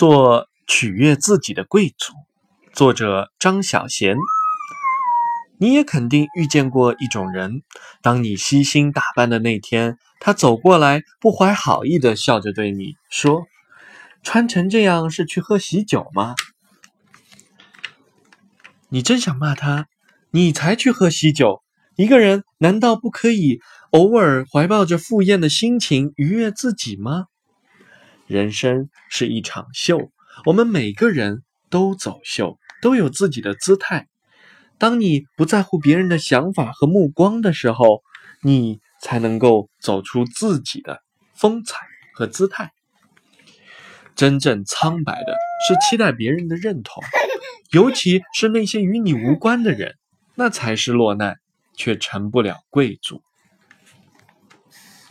做取悦自己的贵族。作者张小娴。你也肯定遇见过一种人，当你悉心打扮的那天，他走过来，不怀好意的笑着对你说：“穿成这样是去喝喜酒吗？”你真想骂他，你才去喝喜酒。一个人难道不可以偶尔怀抱着赴宴的心情愉悦自己吗？人生是一场秀，我们每个人都走秀，都有自己的姿态。当你不在乎别人的想法和目光的时候，你才能够走出自己的风采和姿态。真正苍白的是期待别人的认同，尤其是那些与你无关的人，那才是落难。却成不了贵族。